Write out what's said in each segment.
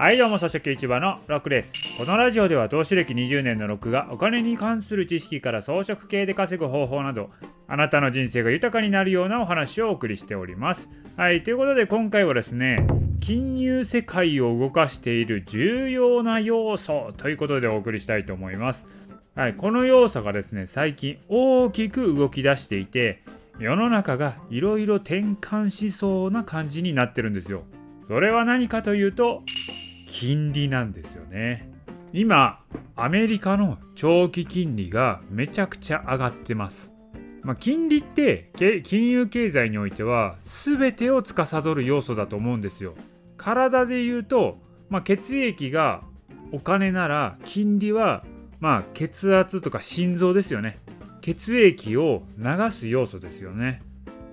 はいどうも、草食市場のロックです。このラジオでは投資歴20年のロックがお金に関する知識から装飾系で稼ぐ方法など、あなたの人生が豊かになるようなお話をお送りしております。はい、ということで今回はですね、金融世界を動かしている重要な要素ということでお送りしたいと思います。はい、この要素がですね、最近大きく動き出していて、世の中がいろいろ転換しそうな感じになってるんですよ。それは何かというと、金利なんですよね。今、アメリカの長期金利がめちゃくちゃ上がってます。まあ、金利って金融経済においては全てを司る要素だと思うんですよ。体で言うと、まあ、血液がお金なら金利はまあ血圧とか心臓ですよね。血液を流す要素ですよね。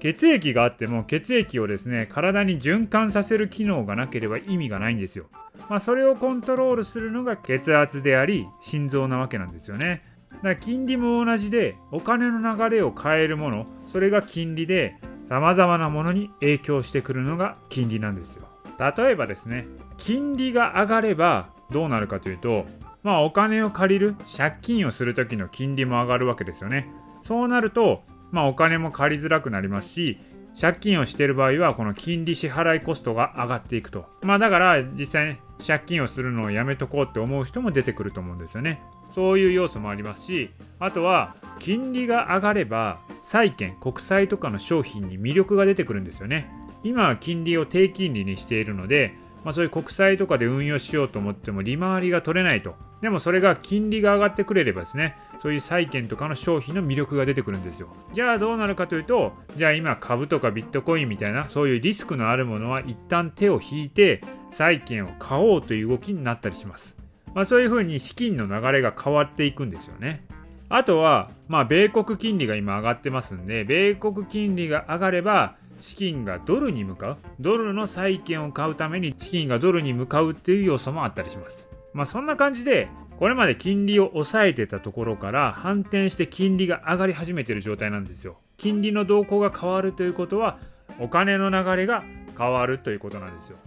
血液があっても血液をですね体に循環させる機能がなければ意味がないんですよ。まあ、それをコントロールするのが血圧であり心臓なわけなんですよね。だから金利も同じでお金の流れを変えるものそれが金利で様々なものに影響してくるのが金利なんですよ。例えばですね金利が上がればどうなるかというとまあお金を借りる借金をする時の金利も上がるわけですよね。そうなるとまあお金も借りづらくなりますし借金をしている場合はこの金利支払いコストが上がっていくとまあだから実際ね借金をするのをやめとこうって思う人も出てくると思うんですよねそういう要素もありますしあとは金利が上がれば債券国債とかの商品に魅力が出てくるんですよね今は金利を低金利にしているのでまあ、そういう国債とかで運用しようと思っても利回りが取れないと。でもそれが金利が上がってくれればですね、そういう債券とかの商品の魅力が出てくるんですよ。じゃあどうなるかというと、じゃあ今株とかビットコインみたいなそういうリスクのあるものは一旦手を引いて債券を買おうという動きになったりします。まあ、そういうふうに資金の流れが変わっていくんですよね。あとは、まあ、米国金利が今上がってますんで、米国金利が上がれば、資金がドルに向かうドルの債券を買うために資金がドルに向かうっていう要素もあったりしますまあそんな感じでこれまで金利を抑えてたところから反転して金利が上がり始めてる状態なんですよ金利の動向が変わるということはお金の流れが変わるということなんですよ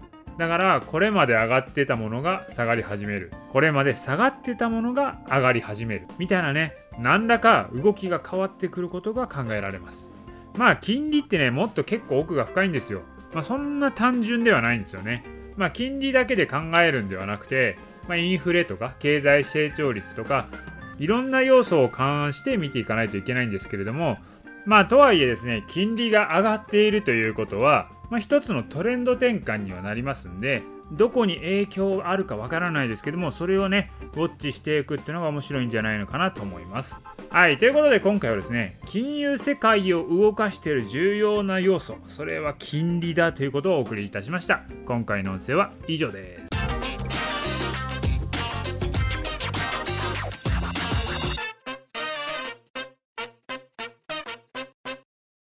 だからこれまで上がってたものが下がり始めるこれまで下がってたものが上がり始めるみたいなね何らか動きが変わってくることが考えられますまあ金利ってねもっと結構奥が深いんですよ。まあ、そんな単純ではないんですよね。まあ金利だけで考えるんではなくて、まあ、インフレとか経済成長率とかいろんな要素を勘案して見ていかないといけないんですけれどもまあとはいえですね金利が上がっているということは、まあ、一つのトレンド転換にはなりますんでどこに影響があるかわからないですけどもそれをねウォッチしていくっていうのが面白いんじゃないのかなと思います。はいということで今回はですね金融世界を動かしている重要な要素それは金利だということをお送りいたしました。今回の音声は以上です。